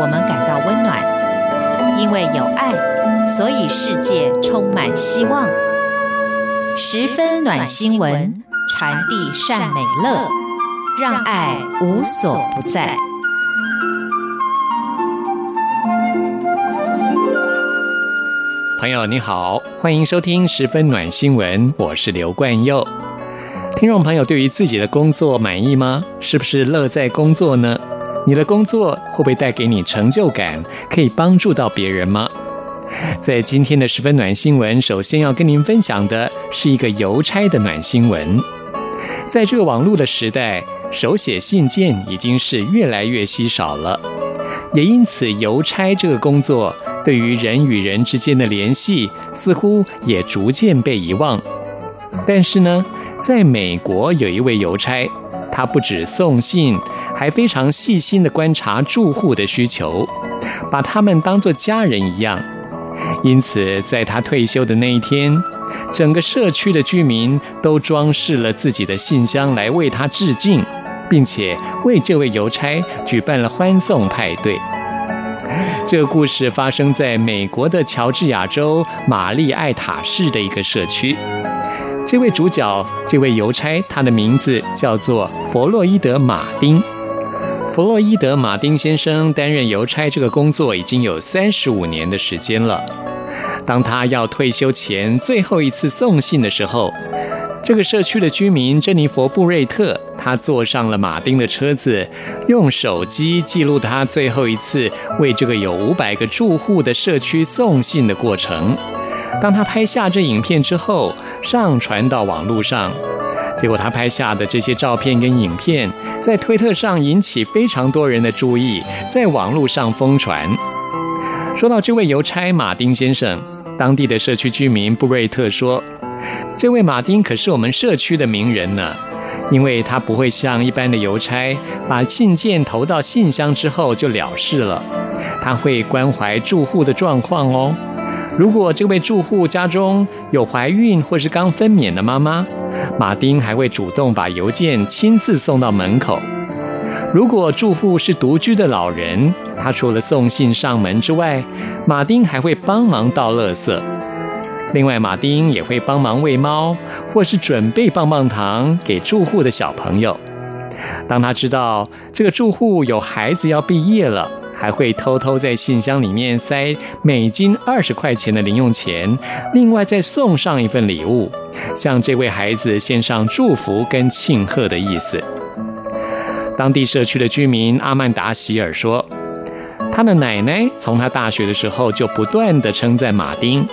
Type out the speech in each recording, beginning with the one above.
我们感到温暖，因为有爱，所以世界充满希望。十分暖心文，传递善美乐，让爱无所不在。朋友你好，欢迎收听十分暖新闻，我是刘冠佑。听众朋友，对于自己的工作满意吗？是不是乐在工作呢？你的工作会不会带给你成就感？可以帮助到别人吗？在今天的十分暖新闻，首先要跟您分享的是一个邮差的暖新闻。在这个网络的时代，手写信件已经是越来越稀少了，也因此邮差这个工作。对于人与人之间的联系，似乎也逐渐被遗忘。但是呢，在美国有一位邮差，他不止送信，还非常细心地观察住户的需求，把他们当作家人一样。因此，在他退休的那一天，整个社区的居民都装饰了自己的信箱来为他致敬，并且为这位邮差举办了欢送派对。这个故事发生在美国的乔治亚州玛丽艾塔市的一个社区。这位主角，这位邮差，他的名字叫做弗洛伊德·马丁。弗洛伊德·马丁先生担任邮差这个工作已经有三十五年的时间了。当他要退休前最后一次送信的时候，这个社区的居民珍妮佛·布瑞特，他坐上了马丁的车子，用手机记录他最后一次为这个有五百个住户的社区送信的过程。当他拍下这影片之后，上传到网络上，结果他拍下的这些照片跟影片，在推特上引起非常多人的注意，在网络上疯传。说到这位邮差马丁先生，当地的社区居民布瑞特说。这位马丁可是我们社区的名人呢，因为他不会像一般的邮差，把信件投到信箱之后就了事了，他会关怀住户的状况哦。如果这位住户家中有怀孕或是刚分娩的妈妈，马丁还会主动把邮件亲自送到门口。如果住户是独居的老人，他除了送信上门之外，马丁还会帮忙倒垃圾。另外，马丁也会帮忙喂猫，或是准备棒棒糖给住户的小朋友。当他知道这个住户有孩子要毕业了，还会偷偷在信箱里面塞美金二十块钱的零用钱，另外再送上一份礼物，向这位孩子献上祝福跟庆贺的意思。当地社区的居民阿曼达·希尔说，他的奶奶从他大学的时候就不断地称赞马丁。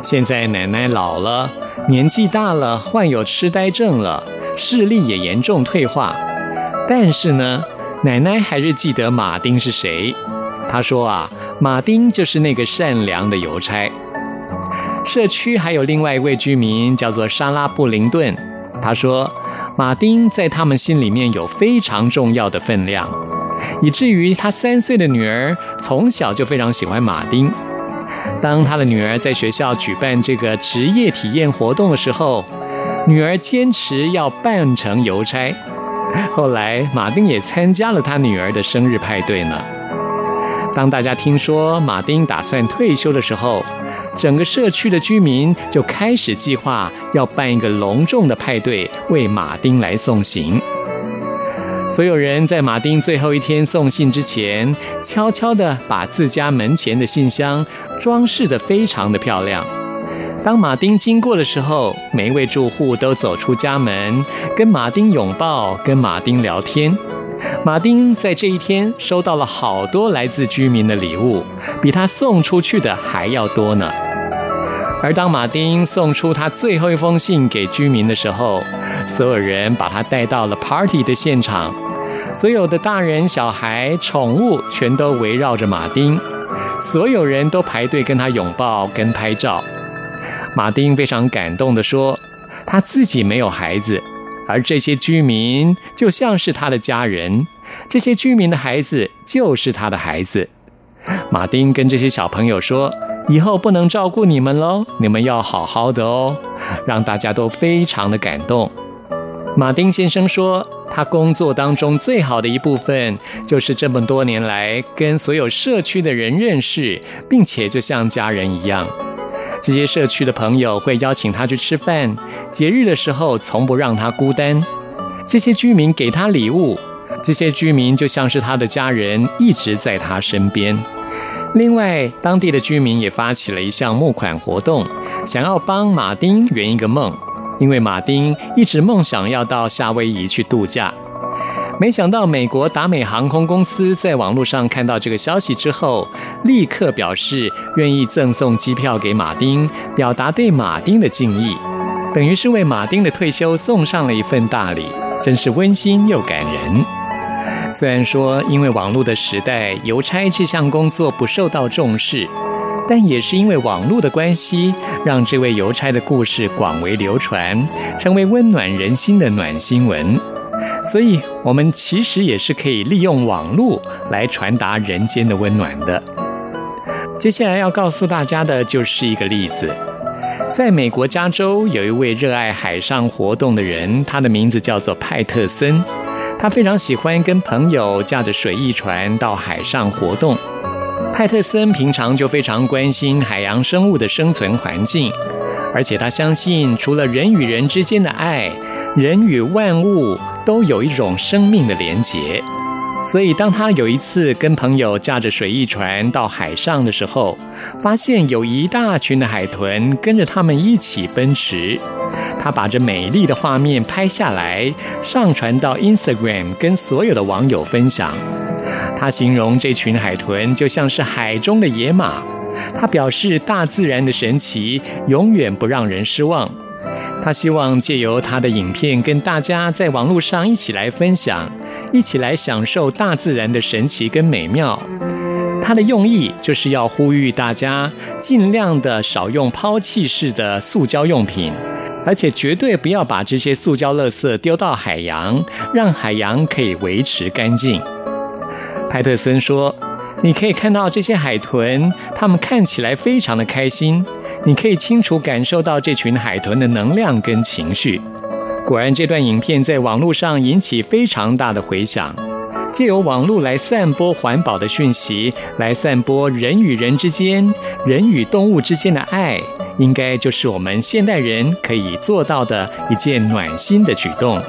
现在奶奶老了，年纪大了，患有痴呆症了，视力也严重退化。但是呢，奶奶还是记得马丁是谁。她说啊，马丁就是那个善良的邮差。社区还有另外一位居民叫做莎拉布林顿，她说，马丁在他们心里面有非常重要的分量，以至于她三岁的女儿从小就非常喜欢马丁。当他的女儿在学校举办这个职业体验活动的时候，女儿坚持要扮成邮差。后来，马丁也参加了他女儿的生日派对呢。当大家听说马丁打算退休的时候，整个社区的居民就开始计划要办一个隆重的派对，为马丁来送行。所有人在马丁最后一天送信之前，悄悄地把自家门前的信箱装饰得非常的漂亮。当马丁经过的时候，每一位住户都走出家门，跟马丁拥抱，跟马丁聊天。马丁在这一天收到了好多来自居民的礼物，比他送出去的还要多呢。而当马丁送出他最后一封信给居民的时候，所有人把他带到了 party 的现场，所有的大人、小孩、宠物全都围绕着马丁，所有人都排队跟他拥抱、跟拍照。马丁非常感动地说：“他自己没有孩子，而这些居民就像是他的家人，这些居民的孩子就是他的孩子。”马丁跟这些小朋友说。以后不能照顾你们喽，你们要好好的哦，让大家都非常的感动。马丁先生说，他工作当中最好的一部分，就是这么多年来跟所有社区的人认识，并且就像家人一样。这些社区的朋友会邀请他去吃饭，节日的时候从不让他孤单。这些居民给他礼物，这些居民就像是他的家人，一直在他身边。另外，当地的居民也发起了一项募款活动，想要帮马丁圆一个梦。因为马丁一直梦想要到夏威夷去度假，没想到美国达美航空公司在网络上看到这个消息之后，立刻表示愿意赠送机票给马丁，表达对马丁的敬意，等于是为马丁的退休送上了一份大礼，真是温馨又感人。虽然说因为网络的时代，邮差这项工作不受到重视。但也是因为网络的关系，让这位邮差的故事广为流传，成为温暖人心的暖新闻。所以，我们其实也是可以利用网络来传达人间的温暖的。接下来要告诉大家的就是一个例子，在美国加州有一位热爱海上活动的人，他的名字叫做派特森，他非常喜欢跟朋友驾着水翼船到海上活动。派特森平常就非常关心海洋生物的生存环境，而且他相信，除了人与人之间的爱，人与万物都有一种生命的连结。所以，当他有一次跟朋友驾着水翼船到海上的时候，发现有一大群的海豚跟着他们一起奔驰。他把这美丽的画面拍下来，上传到 Instagram，跟所有的网友分享。他形容这群海豚就像是海中的野马。他表示，大自然的神奇永远不让人失望。他希望借由他的影片跟大家在网络上一起来分享，一起来享受大自然的神奇跟美妙。他的用意就是要呼吁大家尽量的少用抛弃式的塑胶用品，而且绝对不要把这些塑胶垃圾丢到海洋，让海洋可以维持干净。派特森说：“你可以看到这些海豚，它们看起来非常的开心。你可以清楚感受到这群海豚的能量跟情绪。果然，这段影片在网络上引起非常大的回响。借由网络来散播环保的讯息，来散播人与人之间、人与动物之间的爱，应该就是我们现代人可以做到的一件暖心的举动。”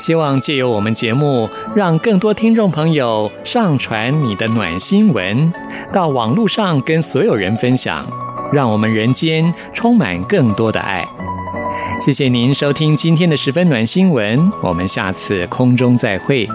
希望借由我们节目，让更多听众朋友上传你的暖心文到网络上，跟所有人分享，让我们人间充满更多的爱。谢谢您收听今天的十分暖心文，我们下次空中再会。